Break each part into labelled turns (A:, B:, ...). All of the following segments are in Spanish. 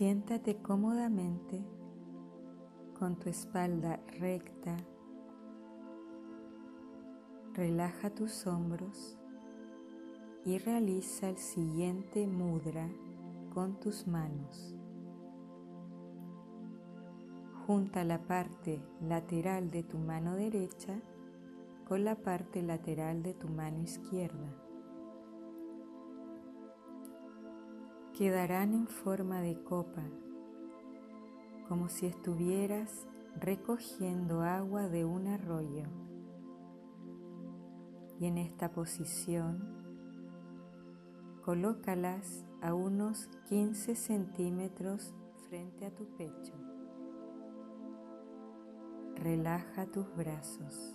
A: Siéntate cómodamente con tu espalda recta. Relaja tus hombros y realiza el siguiente mudra con tus manos. Junta la parte lateral de tu mano derecha con la parte lateral de tu mano izquierda. Quedarán en forma de copa, como si estuvieras recogiendo agua de un arroyo. Y en esta posición, colócalas a unos 15 centímetros frente a tu pecho. Relaja tus brazos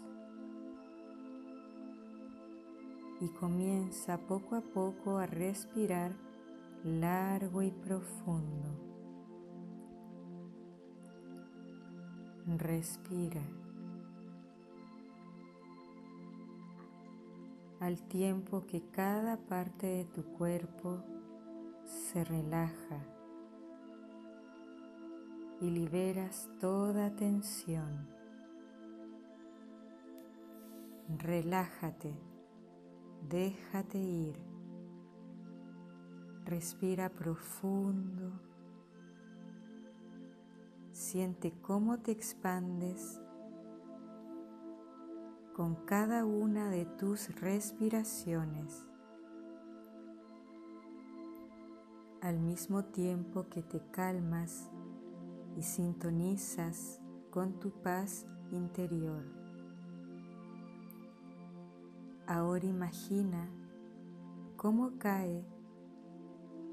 A: y comienza poco a poco a respirar largo y profundo. Respira. Al tiempo que cada parte de tu cuerpo se relaja y liberas toda tensión. Relájate. Déjate ir. Respira profundo. Siente cómo te expandes con cada una de tus respiraciones. Al mismo tiempo que te calmas y sintonizas con tu paz interior. Ahora imagina cómo cae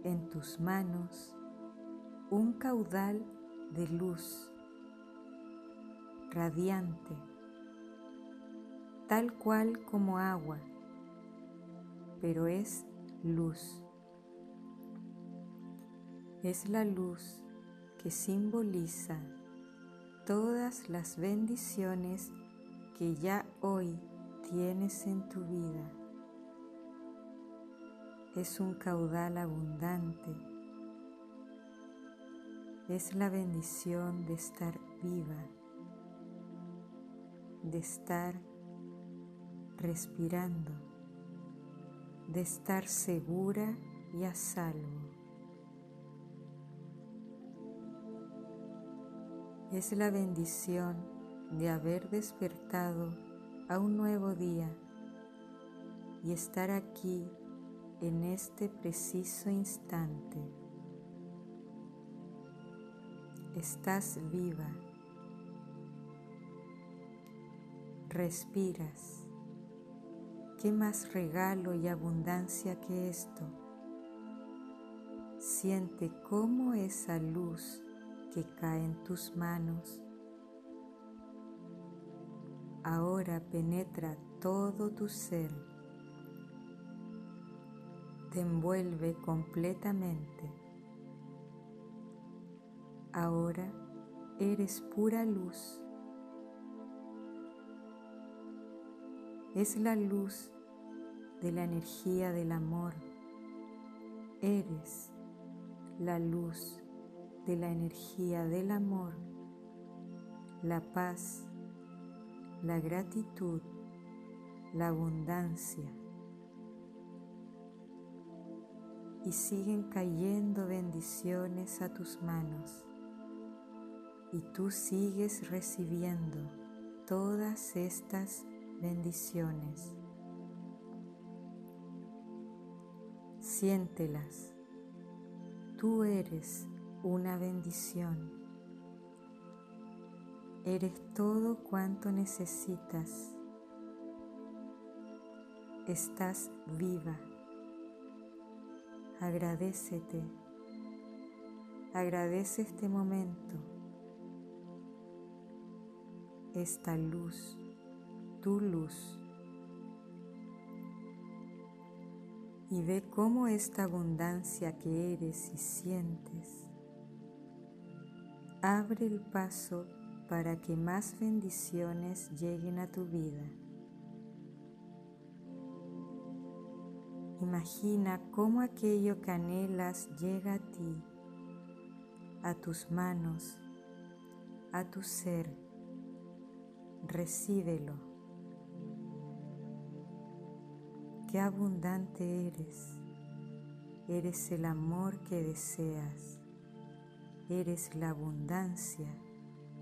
A: en tus manos un caudal de luz radiante, tal cual como agua, pero es luz. Es la luz que simboliza todas las bendiciones que ya hoy tienes en tu vida es un caudal abundante, es la bendición de estar viva, de estar respirando, de estar segura y a salvo. Es la bendición de haber despertado a un nuevo día y estar aquí en este preciso instante. Estás viva. Respiras. ¿Qué más regalo y abundancia que esto? Siente cómo esa luz que cae en tus manos ahora penetra todo tu ser, te envuelve completamente. Ahora eres pura luz. Es la luz de la energía del amor. Eres la luz de la energía del amor, la paz, la gratitud, la abundancia. Y siguen cayendo bendiciones a tus manos. Y tú sigues recibiendo todas estas bendiciones. Siéntelas. Tú eres una bendición. Eres todo cuanto necesitas. Estás viva. Agradecete. Agradece este momento. Esta luz, tu luz. Y ve cómo esta abundancia que eres y sientes abre el paso para que más bendiciones lleguen a tu vida. Imagina cómo aquello que anhelas llega a ti a tus manos, a tu ser. Recíbelo. Qué abundante eres. Eres el amor que deseas. Eres la abundancia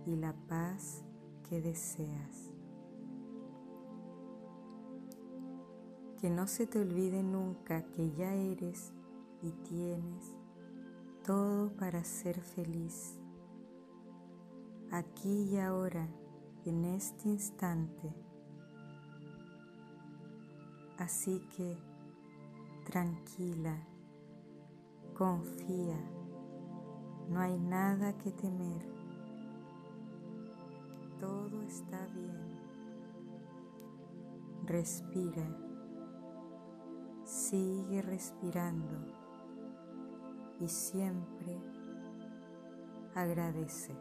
A: y la paz que deseas. Que no se te olvide nunca que ya eres y tienes todo para ser feliz. Aquí y ahora, en este instante. Así que tranquila, confía, no hay nada que temer. Todo está bien. Respira. Sigue respirando y siempre agradece.